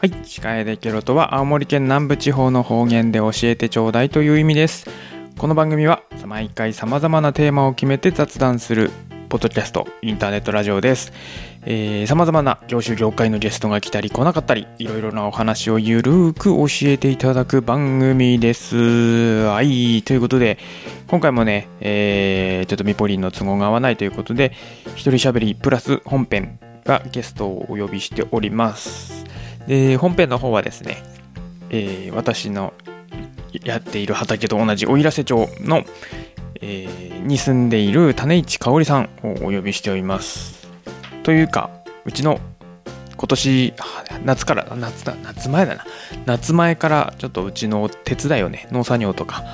はい、司会でケロとは青森県南部地方の方言で教えてちょうだいという意味です。この番組は毎回様々なテーマを決めて雑談するポッドキャスト、インターネットラジオです。えー、様々な業種業界のゲストが来たり来なかったり、いろいろなお話をゆるーく教えていただく番組です。はい、ということで、今回もね、えー、ちょっとミポリンの都合が合わないということで、一人喋りプラス本編がゲストをお呼びしております。で、本編の方はですね、えー私のやっている畑と同じ奥入瀬町の、えーに住んでいる種市香織さんをお呼びしております。というか、うちの今年夏から夏だ夏前だな夏前からちょっとうちの手伝いをね農作業とか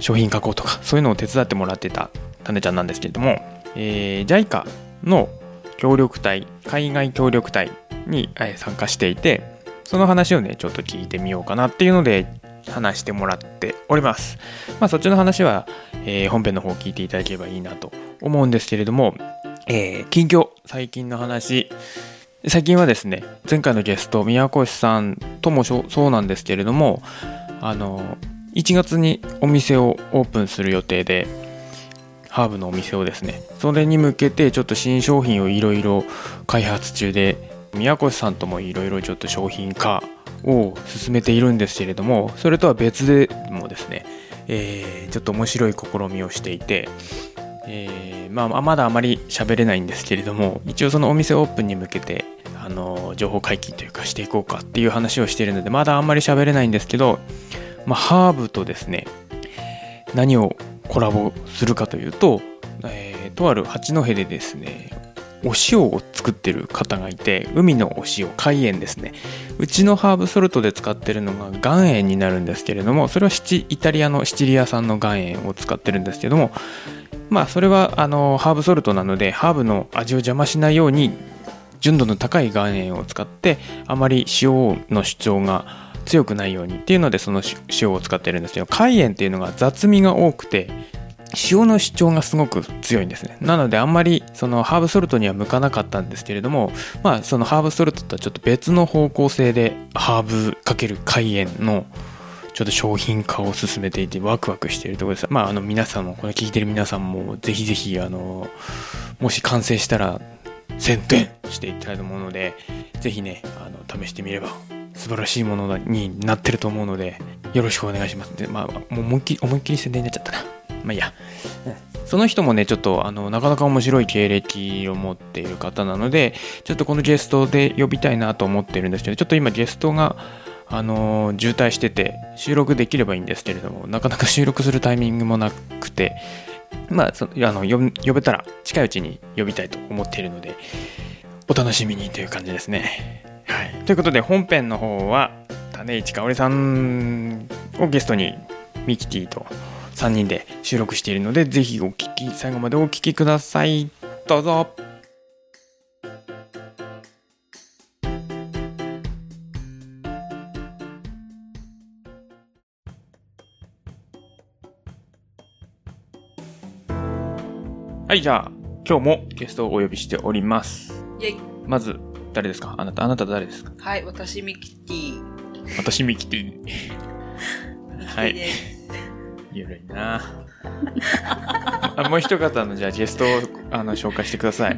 商品加工とかそういうのを手伝ってもらってた種ちゃんなんですけれども、えー JICA の協力隊海外協力隊に参加していてその話をねちょっと聞いてみようかなっていうので話してもらっております。まあそっちの話は、えー本編の方聞いていただければいいなと思うんですけれども、えー近況最近の話。最近はですね前回のゲスト宮越さんともそうそうなんですけれどもあの1月にお店をオープンする予定でハーブのお店をですねそれに向けてちょっと新商品をいろいろ開発中で宮越さんともいろいろちょっと商品化を進めているんですけれどもそれとは別でもですね、えーちょっと面白い試みをしていて、えーまあ、まだあまり喋れないんですけれども一応そのお店オープンに向けてあの情報解禁というかしていこうかっていう話をしているのでまだあんまり喋れないんですけど、まあ、ハーブとですね何をコラボするかというと、えーとある八戸でですねお塩を作ってる方がいて海のお塩海塩ですね。うちのハーブソルトで使ってるのが岩塩になるんですけれどもそれはイタリアのシチリア産の岩塩を使ってるんですけどもまあそれはあのハーブソルトなのでハーブの味を邪魔しないように純度の高い岩塩を使ってあまり塩の主張が強くないようにっていうのでその塩を使ってるんですけど海塩っていうのが雑味が多くて塩の主張がすごく強いんですね。なのであんまりそのハーブソルトには向かなかったんですけれどもまあそのハーブソルトとはちょっと別の方向性でハーブ×海塩のちょっと商品化を進めていてワクワクしているところです。まああの皆さんもこれ聞いてる皆さんもぜひぜひあのもし完成したら宣伝していきたいと思うのでぜひねあの試してみれば素晴らしいものになってると思うのでよろしくお願いします。でまあもう思いっきり思いっきり宣伝になっちゃったな。まあいいやその人もねちょっとあのなかなか面白い経歴を持っている方なのでちょっとこのゲストで呼びたいなと思ってるんですけどちょっと今ゲストがあの渋滞してて収録できればいいんですけれどもなかなか収録するタイミングもなくてまあそあの呼呼べたら近いうちに呼びたいと思っているのでお楽しみにという感じですね。はい、ということで本編の方は種市香織さんをゲストにミキティと3人で収録しているのでぜひお聞き最後までお聞きください。どうぞ。はいじゃあ今日もゲストをお呼びしております。イェイ。まず誰ですか？あなたあなた誰ですか？はい、私ミキティ。私ミキティ。ミキテはいィです。ゆるいな。あもう一方のじゃあゲストをあの紹介してください。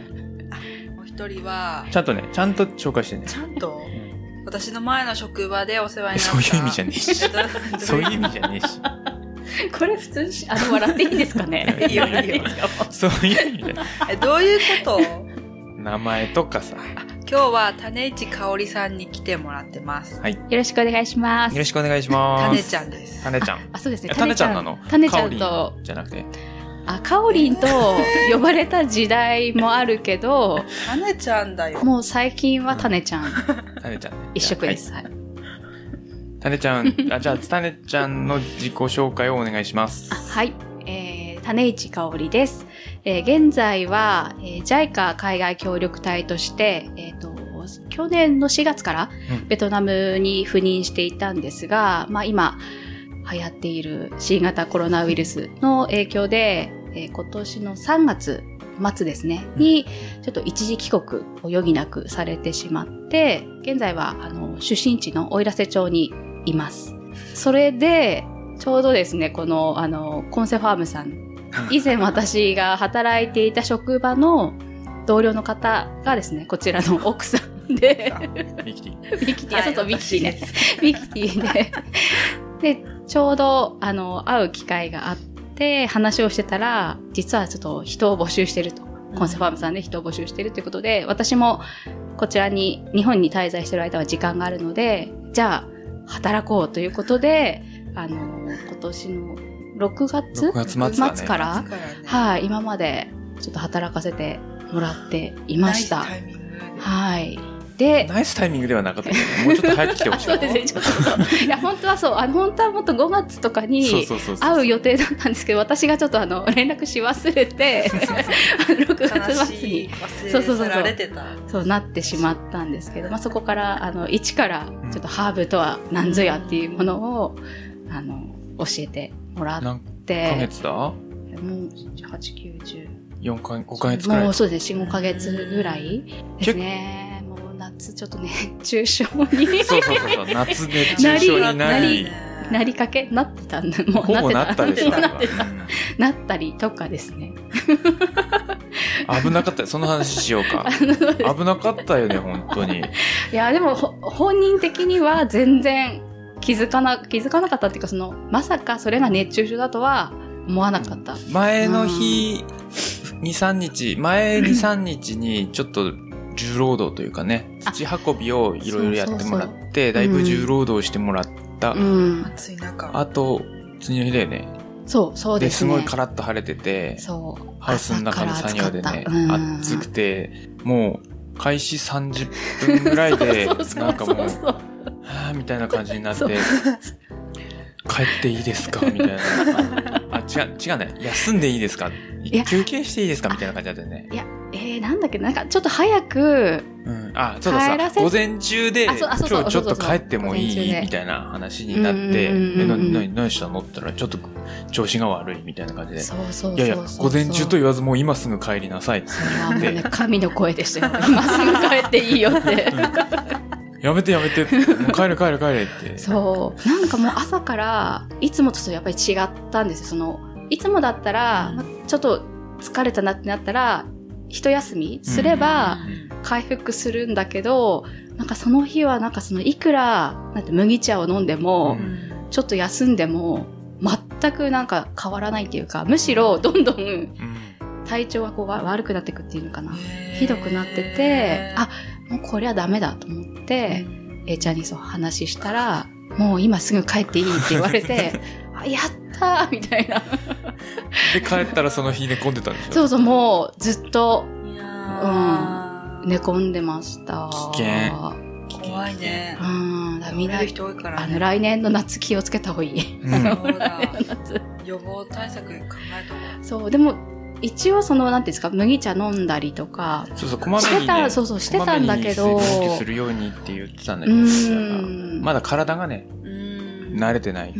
もう一人は、ちゃんとねちゃんと紹介してね。ちゃんと、私の前の職場でお世話になった。そういう意味じゃねえし。えっとそういう意味じゃねえし。これ普通にし、あの、笑っていいんですかね？いいよいいよ。そういう意味じゃどういうこと？名前とかさ今日は種市香織さんに来てもらってます。はいよよろしくお願いします。ろしくお願いします種ちゃんです。種ちゃんあ、そうですね。え種ちゃんなの？種ちゃんかとお、じゃなくてあ、かおりんと呼ばれた時代もあるけど、種ちゃんだよ。もう最近は種ちゃん 種ちゃんね一色です。はいはい。種ちゃんあじゃあ種ちゃんの自己紹介をお願いしますあはい。えー、種市香織です。えー現在は、えー JICA 海外協力隊として、えっ、と、去年の4月からうんベトナムに赴任していたんですが、まあ今、流行っている新型コロナウイルスの影響で、えー今年の3月末ですね、に、ちょっと一時帰国を余儀なくされてしまって、現在は、あの、出身地の奥入瀬町にいます。それで、ちょうどですね、この、あの、コンセファームさん、以前私が働いていた職場の同僚の方がですね、こちらの奥さんで、ミキティ。ミキティ、はいそうそう、ミキティね。私 ミキティで、で、ちょうど、あの、会う機会があって、話をしてたら、実はちょっと人を募集してると。コンセファームさんで人を募集してるということで、私もこちらに、日本に滞在してる間は時間があるので、じゃあ、働こうということで、あの、今年の6月？6月末だね。末から？ねはい、今までちょっと働かせてもらっていました。ナイスタイミングではい。で、ナイスタイミングではなかったけど、もうちょっと早く来てほしい そうですね、ちょっとそう。いや、本当はそう、あの、本当はもっと5月とかそうにそうそうそう。会う予定だったんですけど、私がちょっとあの、連絡し忘れて、あの6悲月末に、忘れ去られてた。そうなってしまったんですけど、まあ、そこから、あの、一から、ちょっとハーブとは何ぞやっていうものを、あの、教えてもらっ何て、ヶ月だ？もう、8、9、10。?4 か、5ヶ月くらいもう。そうですね、4、5ヶ月ぐらいですね。もう夏、ちょっとね、中傷にそうそうそう。夏熱中症にななりり、なりかけ？なってたんだ。もうなったでしょ。なってた。うんなったりとかですね。危なかったよ。その話しようか。危なかったよね、本当に。いや、でも、ほ本人的には全然気づかな、気づかなかったっていうか、その、まさかそれが熱中症だとは思わなかった。前の日、2、3日、前2、3日にちょっと重労働というかね、あ土運びをいろいろやってもらそうって、だいぶ重労働してもらった。うん。暑い中。あと、次の日だよね。そう、そうで、ですね。すごいカラッと晴れてて、そう。ハウスの中の作業でね暑くて、もう、開始30分ぐらいで そう、そうなんかもう、はそうそうぁ、みたいな感じになって帰っていいですか？みたいな。あ、違う、違うね。休んでいいですか？や休憩していいですか？みたいな感じだったよね。いや、えー、なんだっけ、なんかちょっと早く、うん。あ、そうださ、午前中で、今日ちょっと帰ってもいいみたいな話になって、何したの？って言ったら、ちょっと調子が悪いみたいな感じで。そうそうそうそう。いやいや、午前中と言わずもう今すぐ帰りなさいって言ってね、神の声でしたよ。今すぐ帰っていいよって。やめてやめて、もう帰れ帰れ帰れって。そう。なんかもう朝から、いつもとやっぱり違ったんですよ。その、いつもだったら、まちょっと疲れたなってなったら、一休みすれば回復するんだけど、なんかその日はなんかそのいくら、なんて麦茶を飲んでも、うんちょっと休んでも、全くなんか変わらないっていうか、むしろどんどんうん。体調がこうわ悪くなっていくっていうのかな。ひどくなってて、あ、もうこれはダメだと思って、A ちゃんにそう話したら、もう今すぐ帰っていいって言われて、あやったーみたいな。で、帰ったらその日寝込んでたんでしょ？そうそう、もうずっといやー寝込んでました。危険怖いねう。ん、だみんな人多いからね。あの、来年の夏気をつけた方がいい。うんそうだ。夏。予防対策考えた方がそう、でも、一応その、なんていうんですか、麦茶飲んだりとか、そうそう、こまめに、ね。してたそうそうしてたんだけどするようにって言ってたんだうけど、ん。まだ体がね、うん慣れてない。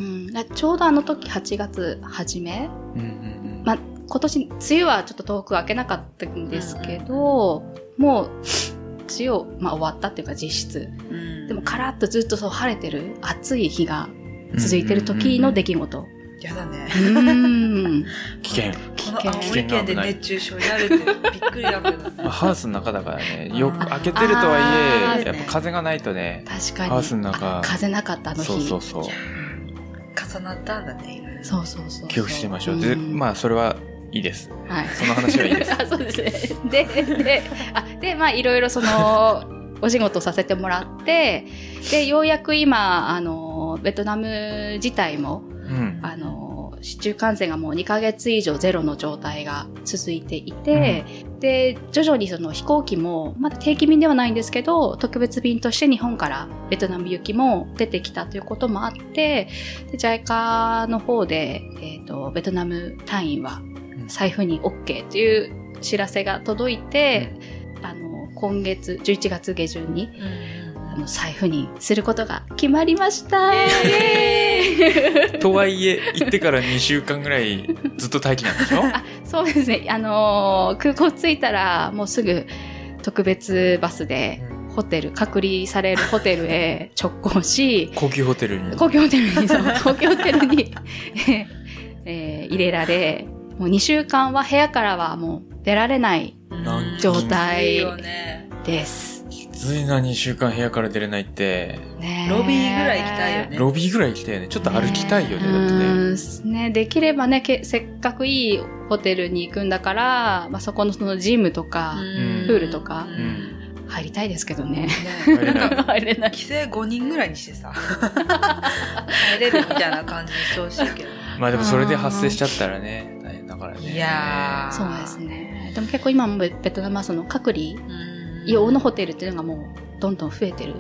ちょうどあの時8月初めうんうんまあ、今年、梅雨はちょっと遠く開けなかったんですけど、もう、梅雨、まあ終わったっていうか実質。うんでもカラッとずっとそう晴れてる暑い日がうん続いてる時の出来事。やだね。うーん。危険。この青森県で熱中症になるってびっくりだけど。まあ、ハウスの中だからね、よく開けてるとはいえ、やっぱ風がないとね、確かに。ハウスの中あ風なかったあの日。そうそうそう。重なったんだね、いろいろ。そうそうそう記憶してみましょう。で、まあ、それはいいです。あ、はい。その話はいいです。あそうですね。で、で、あ、で、まあ、いろいろその、お仕事させてもらって、で、ようやく今、あの、ベトナム自体も、うん。あの、市中感染がもう2ヶ月以上ゼロの状態が続いていて、で、徐々にその飛行機も、まだ定期便ではないんですけど、特別便として日本からベトナム行きも出てきたということもあって、で JICA の方で、えっ、と、ベトナム隊員はうん。財布に OK という知らせが届いて、あの、今月11月下旬に、うんの財布にすることが決まりました。とはいえ、行ってから2週間ぐらいずっと待機なんでしょ？あそうですね。あのー空港着いたら、もうすぐ特別バスで、ホテル、隔離されるホテルへ 直行し、高級ホテルに。高級ホテルに、そう 高級ホテルに、えー入れられ、もう2週間は部屋からはもう出られない状態。です。いな、2週間部屋から出れないって。ねロビーぐらい行きたいよねロビーぐらい行きたいよね。ちょっと歩きたいよね、だってね。ね、できればねけ、せっかくいいホテルに行くんだから、まあ、そこのそのジムとかんプールとか。入りたいですけどね。ね 入れない。入れない。規制5人ぐらいにしてさ、入れるみたいな感じにしてほしいけど。まあでもそれで発生しちゃったらね、大変だからね。いやーそうですね。でも結構今もベベトナムはその隔離うん用のホテルっていうのがもうどんどん増えてる。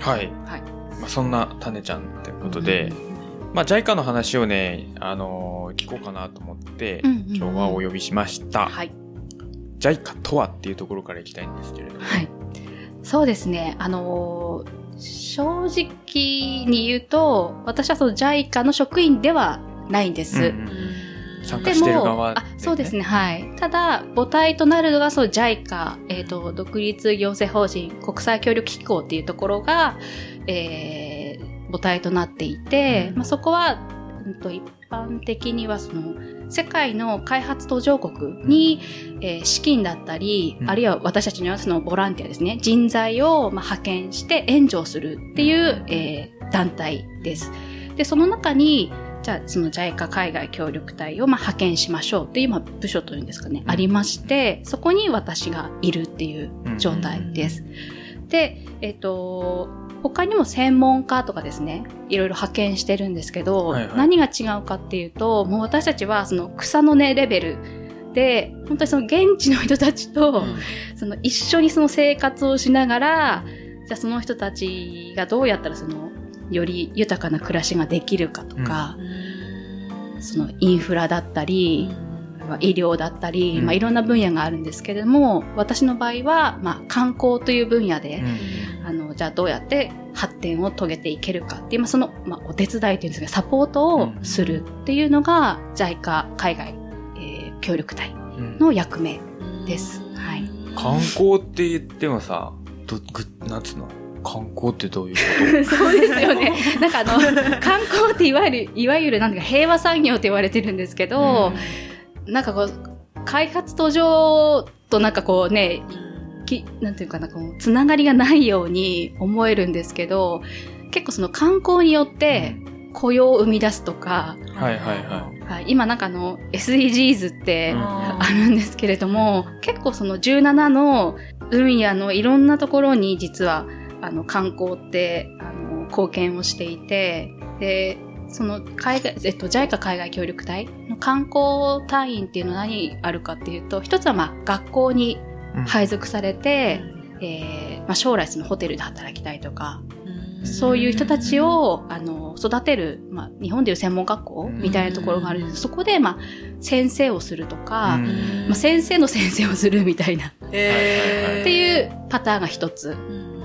はい。はい。まあそんなタネちゃんってことで、まあ JICA の話をね、あのー聞こうかなと思って、うんうんうん今日はお呼びしました。はい。JICA とはっていうところからいきたいんですけれども。はい。そうですね。あのー正直に言うと、私はその JICA の職員ではないんです。うんうんー参加してる側あ、そうですね、はい。ただ、母体となるのが、そう、JICA、えっ、と、独立行政法人国際協力機構っていうところが、えー、母体となっていて、うん。まあ、そこは、うんと、一般的には、その、世界の開発途上国に、えー資金だったり、うん。あるいは私たちにはそのボランティアですね、人材を、まあ、派遣して援助をするっていう、えー団体です。で、その中に、じゃあ、その JICA 海外協力隊をまあ派遣しましょうっていう、まあ、部署というんですかね、うん。ありまして、そこに私がいるっていう状態です。で、えっ、と、他にも専門家とかですね、いろいろ派遣してるんですけど、はいはい。何が違うかっていうと、もう私たちはその草の根レベルで、本当にその現地の人たちと、その一緒にその生活をしながら、じゃあその人たちがどうやったらその、より豊かな暮らしができるかとか、そのインフラだったり、医療だったり、うん。まあいろんな分野があるんですけれども、私の場合は、まあ観光という分野で、あの、じゃあどうやって発展を遂げていけるかっていう、まあその、まあお手伝いというんですか、サポートをするっていうのが、JICA 海外、えー協力隊うん。の役目です。はい。観光って言ってもさ、ど、ぐ、なんつうの？観光ってどういうこ そうですよね。なんかあの、観光っていわゆる、いわゆるなんか平和産業って言われてるんですけど、なんかこう、開発途上となんかこうね、きなんていうかな、こう、つながりがないように思えるんですけど、結構その観光によって雇用を生み出すとか、とはいはいははい、今なんかあの SDGs ってうん。あるんですけれども、結構その17の分野のいろんなところに実はあの観光ってあの貢献をしていて、で、その海外、えっと、JICA 海外協力隊の観光隊員っていうのは何あるかっていうと、一つはまあ学校に配属されて、えーまあ、将来そのホテルで働きたいとか、そういう人たちを、あの、育てる、まあ、日本でいう専門学校みたいなところがあるんです。そこで、まあ、先生をするとか、うん。まあ、先生の先生をするみたいな、っえていうパターンが一つ。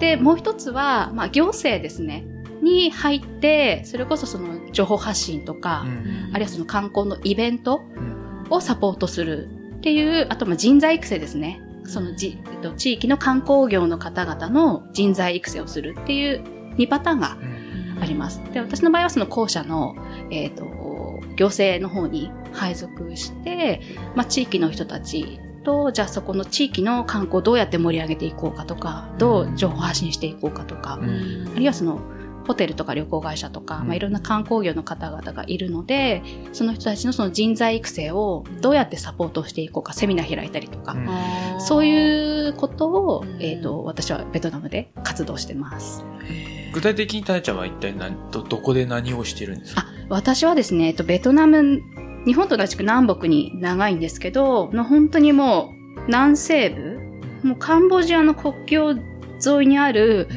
で、もう一つは、まあ、行政ですね。に入って、それこそその情報発信とか、うんあるいはその観光のイベントうんをサポートするっていう、あとまあ人材育成ですね。そのじ、えっと、地域の観光業の方々の人材育成をするっていう2パターンがうんあります。で、私の場合はその後者の、えっ、と、行政の方に配属して、まあ、地域の人たちと、じゃあそこの地域の観光をどうやって盛り上げていこうかとか、どう情報発信していこうかとか、うん。あるいはその、ホテルとか旅行会社とか、うん。まあ、いろんな観光業の方々がいるので、その人たちのその人材育成をどうやってサポートしていこうか、セミナー開いたりとか、うん。そういうことを、うん。えっ、と、私はベトナムで活動してます。具体的にタネちゃんは一体何、ど、どこで何をしてるんですか？あ、私はですね、えっと、ベトナム、日本と同じく南北に長いんですけど、の本当にもう南西部、もうカンボジアの国境沿いにある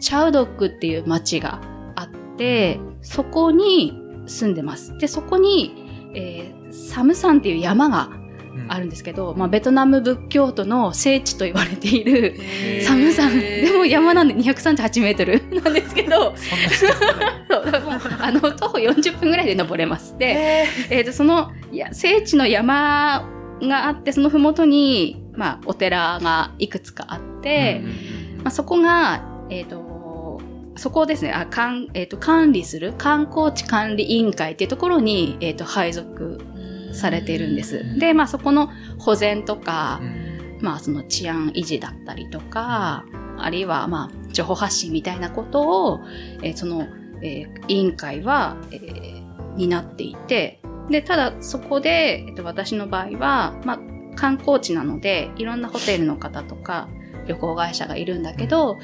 チャウドックっていう町があって、そこに住んでます。で、そこに、えーサム山っていう山があるんですけど、まあ、ベトナム仏教徒の聖地と言われている寒さ、でも山なんで238メートル なんですけど、あの、徒歩40分ぐらいで登れます。で、えっ、と、その、いや、聖地の山があって、そのふもとに、まあ、お寺がいくつかあって、まあ、そこが、えっ、と、そこをですね、あ、かん、えっ、と、管理する観光地管理委員会っていうところに、えっ、と、配属されているんです。で、まあ、そこの保全とか、まあ、その治安維持だったりとか、あるいは、まあ、情報発信みたいなことを、えーその、えー委員会は、えー担っていて、で、ただ、そこで、えっと、私の場合は、まあ、観光地なので、いろんなホテルの方とか、旅行会社がいるんだけど、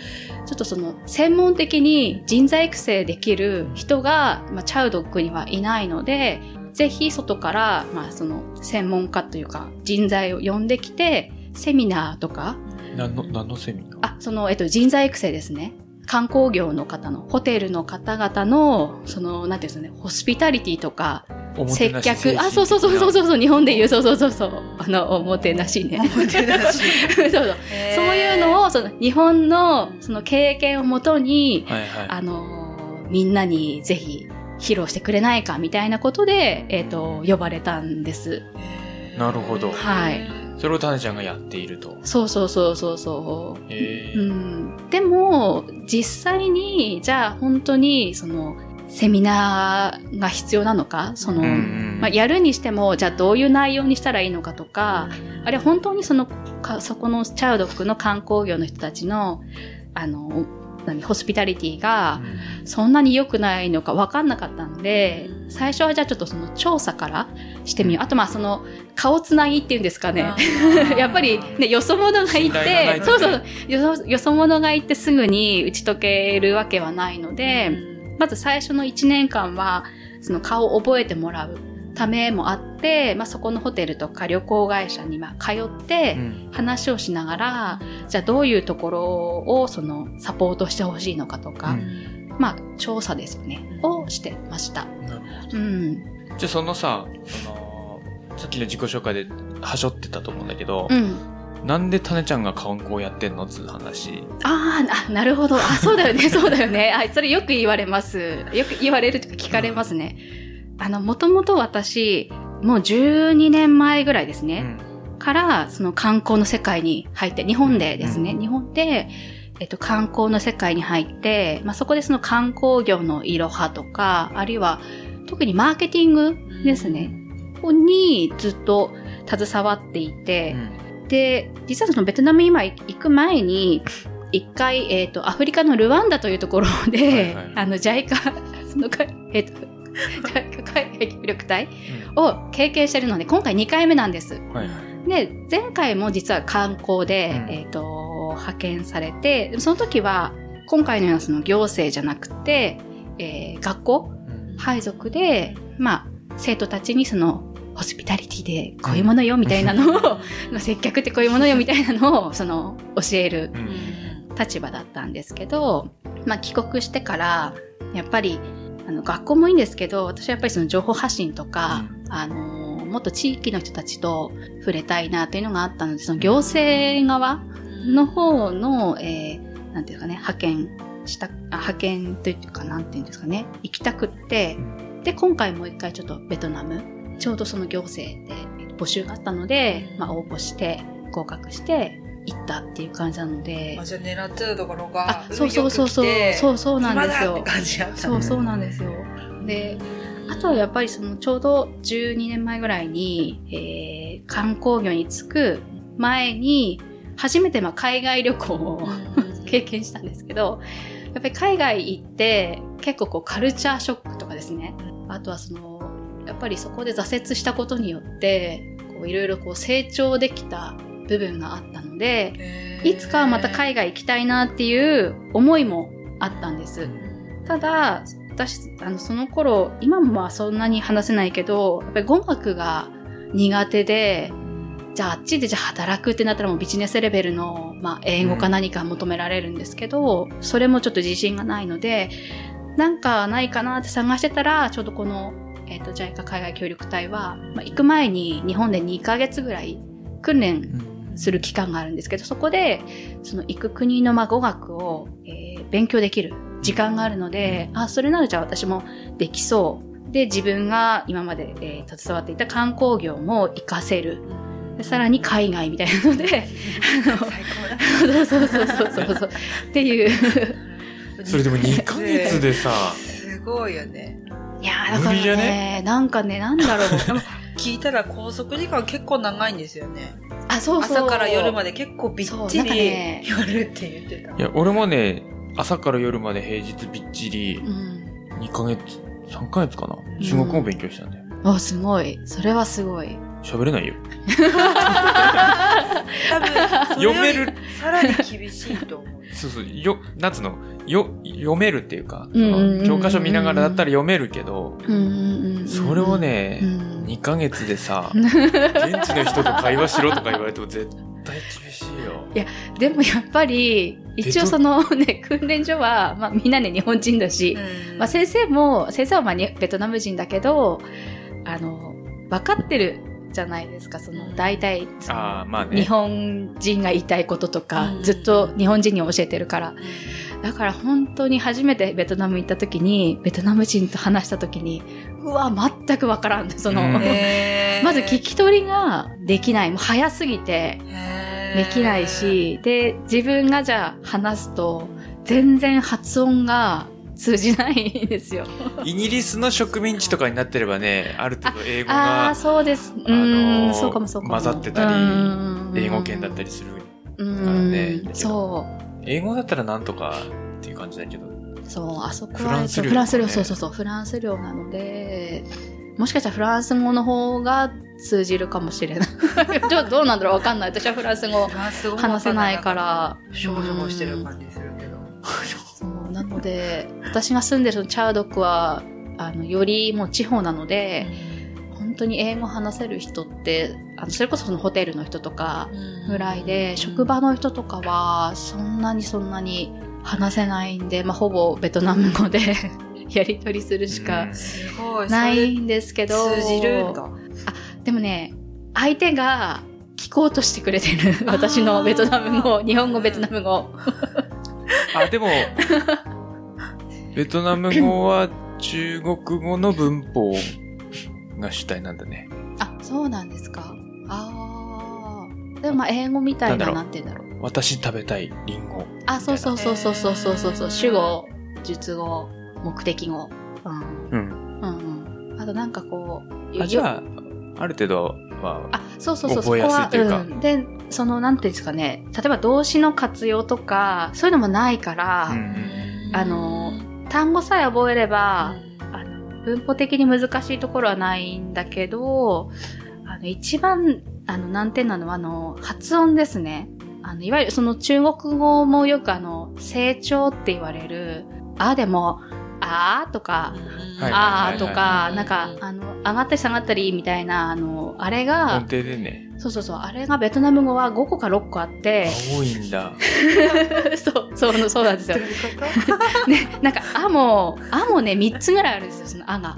ちょっとその、専門的に人材育成できる人が、まあ、チャウドックにはいないので、ぜひ外から、まあ、その、専門家というか、人材を呼んできて、セミナーとか、何の、何のセミナー？あ、その、えっと、人材育成ですね。観光業の方の、ホテルの方々の、その、なんていうんですかね、ホスピタリティとか、おもて接客、あ、そうそうそうそうそうそう、日本で言う、そうそうそうそう、あの、おもてなしね。おもてなし そうそう。そういうのを、その、日本の、その経験をもとに、はいはい。あのーみんなにぜひ披露してくれないかみたいなことで、えっ、と、呼ばれたんです。なるほどはい。それをタネちゃんがやっていると。そうそうそうそうそう。へーうん、でも、実際に、じゃあ本当に、その、セミナーが必要なのか？その、うんうんまあ、やるにしても、じゃあどういう内容にしたらいいのかとか、あれ本当にその、かそこのチャウドックの観光業の人たちの、あの、何、ホスピタリティが、そんなに良くないのか分かんなかったんで、最初はじゃあちょっとその調査からしてみよう。あとまあその、顔つなぎっていうんですかね。やっぱりね、よそ者がいて、そうそう、よそよそ者がいてすぐに打ち解けるわけはないので、まず最初の1年間は、その顔を覚えてもらうためもあって、まあそこのホテルとか旅行会社にまあ通って、うん話をしながら、じゃあどういうところをそのサポートしてほしいのかとか、うんまあ調査ですよね、をしてました。なるほどうん。じゃあそのさ、その、さっきの自己紹介ではしょってたと思うんだけどう、ん。なんでタネちゃんが観光やってんのっつう話。あーあ、なるほど。あ、そうだよね、そうだよね。あ、それよく言われます。よく言われるとか聞かれますね。あの、もともと私、もう12年前ぐらいですね。うん。から、その観光の世界に入って、日本でですね、うん。日本で、えっと、観光の世界に入って、まあ、そこでその観光業のいろはとか、あるいは、特にマーケティングですね、にずっと携わっていて、で、実はそのベトナム今行く前に、一回、えっ、と、アフリカのルワンダというところで、はいはい。あの、JICA、そのか、えっ、と、JICA 海外協力隊うんを経験してるので、今回2回目なんです。はいはい。で、前回も実は観光で、うんえっ、と、派遣されて、その時は、今回のようなその行政じゃなくて、えー学校うん配属で、まあ、生徒たちにその、ホスピタリティでこういうものよみたいなのを、まあ接客ってこういうものよみたいなのを、その、教えるうん立場だったんですけど、まあ帰国してから、やっぱり、あの、学校もいいんですけど、私はやっぱりその情報発信とか、あの、もっと地域の人たちと触れたいなというのがあったので、その行政側の方の、えー、なんていうかね、派遣した、あ派遣というか、なんていうんですかね、行きたくって、で、今回もう一回ちょっとベトナム、ちょうどその行政で募集があったので、まあ応募して、合格して、行ったっていう感じなので。あ、じゃあ狙ってたところがあ、そうそうそうそう、そうそうなんですよ。そうそうなんですよ。で、あとはやっぱりそのちょうど12年前ぐらいに、えー、観光業に就く前に、初めてまあ海外旅行を 経験したんですけど、やっぱり海外行って結構こうカルチャーショックとかですね。あとはその、やっぱりそこで挫折したことによって、こういろいろこう成長できた部分があったので、いつかはまた海外行きたいなっていう思いもあったんです。ただ、私、あの、その頃、今もまあそんなに話せないけど、やっぱり語学が苦手で、じゃああっちでじゃあ働くってなったらもうビジネスレベルの、まあ英語か何か求められるんですけど、それもちょっと自信がないので、なんかないかなって探してたら、ちょうどこのえっ、と、JICA 海外協力隊は、まあ、行く前に日本で2ヶ月ぐらい訓練する期間があるんですけど、そこで、その行く国のまあ語学を、えー勉強できる時間があるので、あ、それならじゃあ私もできそう。で、自分が今まで、えー携わっていた観光業も活かせる。でさらに海外みたいなので、最高だ。そうそうそうそうそうそう。っていう。それでも2ヶ月でさ、すごいよね。いやーだからね、なんかね、なんだろう。聞いたら拘束時間結構長いんですよね。あ、そうそう。朝から夜まで結構びっちりねやるって言ってた。いや、俺もね、朝から夜まで平日びっちりうん。2ヶ月、3ヶ月かな中国語勉強したんだよ。あ、すごい。それはすごい。喋れないよ。多分、読めるさらに厳しいと思う。そうそう、よ、なんつうの、よ、読めるっていうか、うんうんうんうんその教科書見ながらだったら読めるけど、うんうんうん。それをね、うん2ヶ月でさ、現地の人と会話しろとか言われても絶対厳しいよ。いやでもやっぱり、一応そのね、訓練所は、まあみんなね日本人だし、うんまあ先生も、先生はまあにベトナム人だけど、あの、分かってるじゃないですか、その、大体。日本人が言いたいこととか、うんずっと日本人に教えてるから。だから本当に初めてベトナム行った時に、ベトナム人と話した時に、うわ、全くわからん。その、まず聞き取りができない。もう早すぎてできないし、で、自分がじゃあ話すと、全然発音が通じないんですよ。イギリスの植民地とかになってればね、ある程度英語ああ、がそうです。うあのん、ーそうかもそうかも。混ざってたりうん英語圏だったりする。うん、ねそう。英語だったらなんとかっていう感じだけど。そう、あそこは、フランス領フランス領、とかねそうそうそう、フランス領なので、もしかしたらフランス語の方が通じるかもしれない。ちょどうなんだろうわかんない。私はフランス語話せないから。少女もしてる感じするけど。なので、私が住んでるチャードクは、あの、よりもう地方なので、本当に英語話せる人って、あの、それこそそのホテルの人とかぐらいで、職場の人とかは、そんなにそんなに話せないんで、まあ、ほぼベトナム語で やり取りするしか。ないんですけど、通じるんだ。でもね、相手が聞こうとしてくれてる。私のベトナム語、日本語、ベトナム語。あ、でも、ベトナム語は中国語の文法が主体なんだね。あ、そうなんですか。ああ。でもまあ、英語みたいな、なんて言うんだろう。私食べたいリンゴ。あ、そうそうそうそうそうそうそうそう。主語、述語、目的語。うん。うん。うんうん。あとなんかこう。あ、じゃあ、ある程度は、あ、そうそうそう、覚えやすいというかそこはん、で、その、なんていうんですかね。例えば動詞の活用とか、そういうのもないから、うんあの、単語さえ覚えれば、あの文法的に難しいところはないんだけど、あの、一番、あの、難点なのは、あの、発音ですね。あの、いわゆるその中国語もよくあの、成長って言われる、あでも、あーとか、はいあーとか、はいなんか、あの、上がったり下がったりみたいな、あの、あれ音が、程でね、そうそうそう、あれがベトナム語は5個か6個あって、多いんだ。そう、そう、そうなんですよ。ね、なんか、あも、あもね、3つぐらいあるんですよ、そのあが。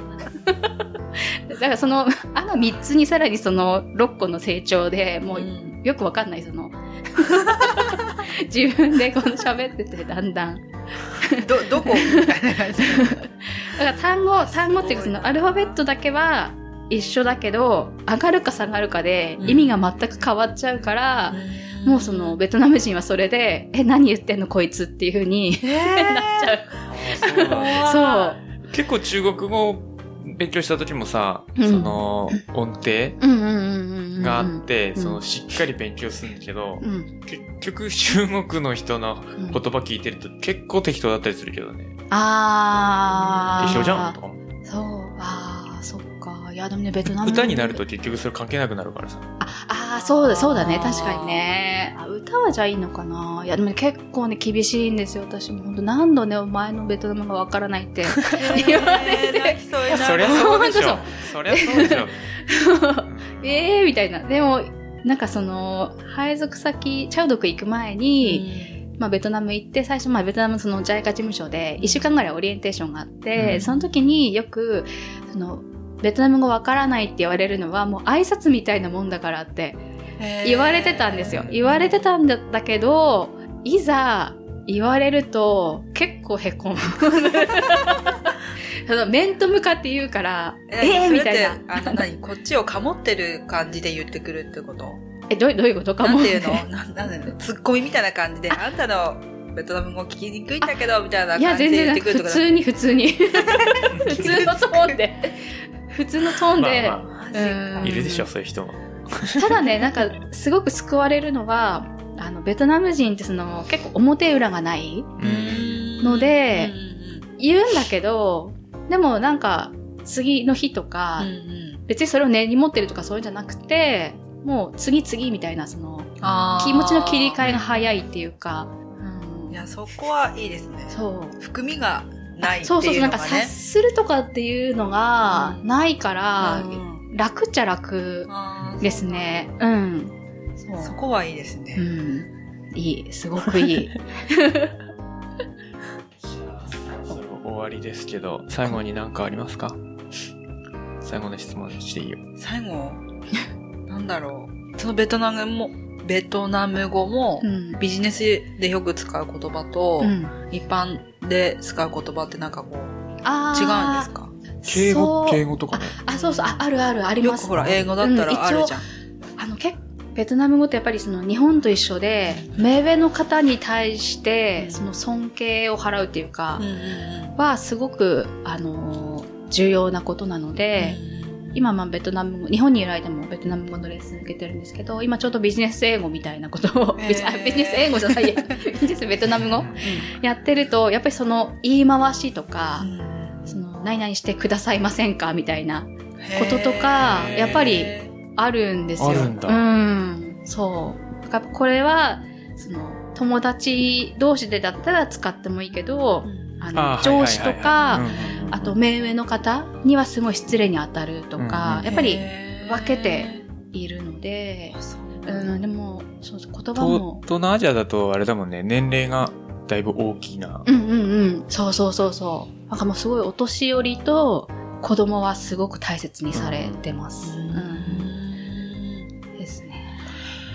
だからその、あが3つにさらにその6個の成長で、もうよくわかんない、その、自分でこの喋ってて、だんだん。ど、どこみたいな感じ。だから単語、単語っていうかそのアルファベットだけは一緒だけど、上がるか下がるかで意味が全く変わっちゃうから、もうその、ベトナム人はそれで、え、何言ってんのこいつっていう風にえ なっちゃう。あそう。結構中国語を勉強した時もさ、うんその音程。があって、うんそのしっかり勉強するんだけど、うん。結局中国の人のうん言葉聞いてると結構適当だったりするけどね。あー。一緒じゃんとかも。そう、あー、そっや、でもね、ベトナム歌になると結局それ関係なくなるからさ。あ、あー、そうだ、そうだね。確かにね。あ歌はじゃあいいのかないや、でもね、結構ね、厳しいんですよ。私も本当何度ね、お前のベトナムがわからないって。言われて泣きそうになるそりゃそうでしょ本。そりゃそうでしょ。えーみたいな。でも、なんかその、配属先、チャウドク行く前に、まあ、ベトナム行って、最初、まあ、ベトナムのその、ジャイカ事務所で、一週間ぐらいオリエンテーションがあって、うんその時によく、その、ベトナム語わからないって言われるのはもう挨拶みたいなもんだからって言われてたんですよ。言われてたんだったけど、いざ言われると結構へこむ。その面と向かって言うから、ええー、みたいな。あの、何？こっちをかもってる感じで言ってくるってこと？え、どうどういうこと？かもなんていうの？ななんていうの？ツッコミみたいな感じで、あんたのベトナム語聞きにくいんだけど、みたいないや、感じで言ってくるってこと普通に普通に。普通 のトーンで。普通のトーンで。まあまマジかうんいるでしょ、そういう人も。ただね、なんか、すごく救われるのは、あの、ベトナム人ってその、結構表裏がないうんのでうん言うんだけど、でもなんか、次の日とか、うんうん別にそれを根に持ってるとかそういうんじゃなくて、もう次々みたいな、その、気持ちの切り替えが早いっていうか、うんいや、そこはいいですね。そう。含みがないってそうそうそう、なんかいうのがね。察するとかっていうのがないから、うん楽っちゃ楽ですね。うん。そうそこはいいですうね。ん。いい、すごくいい。終わりですけど、最後に何かありますか？最後の質問していいよ。最後、なんだろう。そのベトナムも、ベトナム語もう、ん。ビジネスでよく使う言葉と、うん。一般で使う言葉ってなんかこう、あ違うんーですか？敬語、そう敬語とかね。あ、そうそう、ああるある、あります。よくほら、英語だったらあるじゃん。あの、結ベトナム語ってやっぱりその日本と一緒で、目上の方に対して、その尊敬を払うっていうかはすごく、あのー重要なことなのうんで、今まあベトナム語、日本にいる間もベトナム語のレッスン受けてるんですけど、今ちょうどビジネス英語みたいなことを、へー。ビジネス英語じゃないや、ビジネスベトナム語？やってると、やっぱりその言い回しとか、その何々してくださいませんかみたいなこととかやっぱりあるんですよ。あるんだ。うん。そう。だからこれは、その、友達同士でだったら使ってもいいけど、あの、上司とか、あと、目上の方にはすごい失礼に当たるとか、うんやっぱり分けているので、ううん、でも、そうそう、言葉とも、東南アジアだとあれだもんね、年齢がだいぶ大きな。うんうんうん、そうそうそうそう。なんかもうすごいお年寄りと子供はすごく大切にされてます。ううんん。ですね。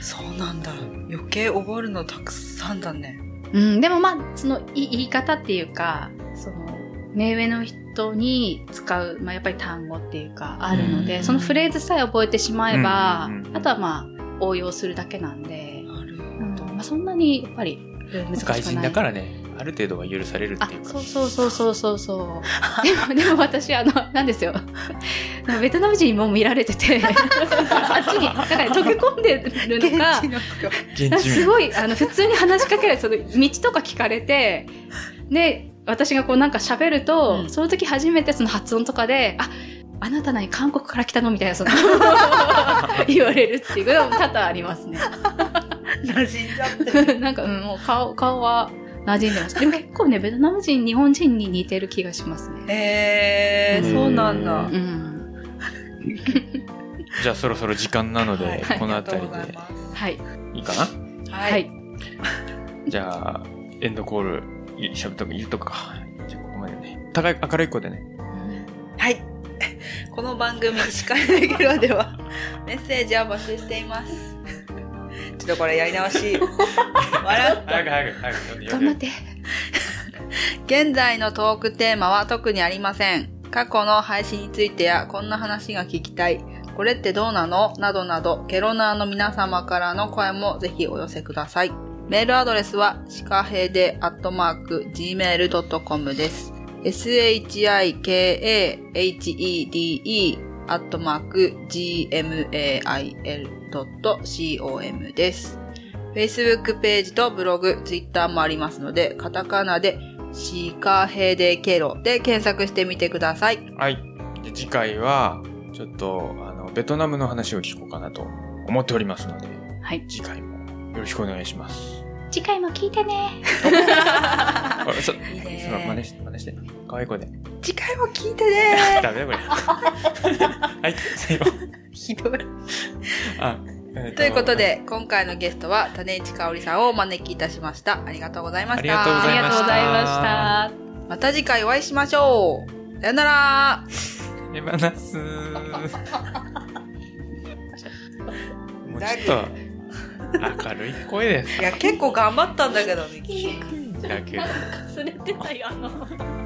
そうなんだ。余計覚えるのたくさんだね。うん、でもまあ、そのい言い方っていうか、その、目上の人に使う、まあやっぱり単語っていうか、あるので、うんそのフレーズさえ覚えてしまえば、うんあとはまあ、応用するだけなんで、なる。まあ、そんなにやっぱりうん難しくない。外人だからね、ある程度は許されるっあていう、か。そうそうそうそうそうそう。でも、でも私、あの、なんですよ。ベトナム人にも見られてて、あっちに、なんかね、溶け込んでるのか、の。すごい、あの、普通に話しかけられて、その、道とか聞かれて、で、私がこうなんか喋ると、うんその時初めてその発音とかで、あ、あなた何韓国から来たの？みたいな、その、言われるっていうことも多々ありますね。馴染んじゃってる。なんか、うん、もう顔、顔は馴染んでます。でも結構ね、ベトナム人、日本人に似てる気がしますね。へえー、そうなんだ。うん。じゃあそろそろ時間なので、はいこの辺りではい。いいかな？は。はいい。じゃあ、エンドコール、いしゃべっとく、言っとくか。じゃあここまでね。高い、明るい声でね。はい。この番組、司会レギュラーでは、メッセージを募集しています。ちょっとこれやり直し。笑った。早く早く早く。頑張って。現在のトークテーマは特にありません。過去の配信についてや、こんな話が聞きたい。これってどうなの？などなど、ケロナーの皆様からの声もぜひお寄せください。メールアドレスは、シカヘデアットマーク gmail.com です。shikahede アットマーク gmail.com です。Facebook ページとブログ、Twitter もありますので、カタカナでシカヘデケロで検索してみてください。はい。で次回は、ちょっと、あの、ベトナムの話を聞こうかなと思っておりますので、はい。次回もよろしくお願いします。次回も聞いてね。あそ、いいねその真似して、真似して。可愛い声で。次回も聞いてね ダメだこれ。はい、最後。ひどい。あ、えーということで、今回のゲストは種市香織さんをお招きいたしました。ありがとうございました。ありがとうごありざいましたがとうございました。また次回お会いしましょう。さよなら。手放す。もうちょっと明るい声です。いや、結構頑張ったんだけどね。だけど。忘れてたよ、あの。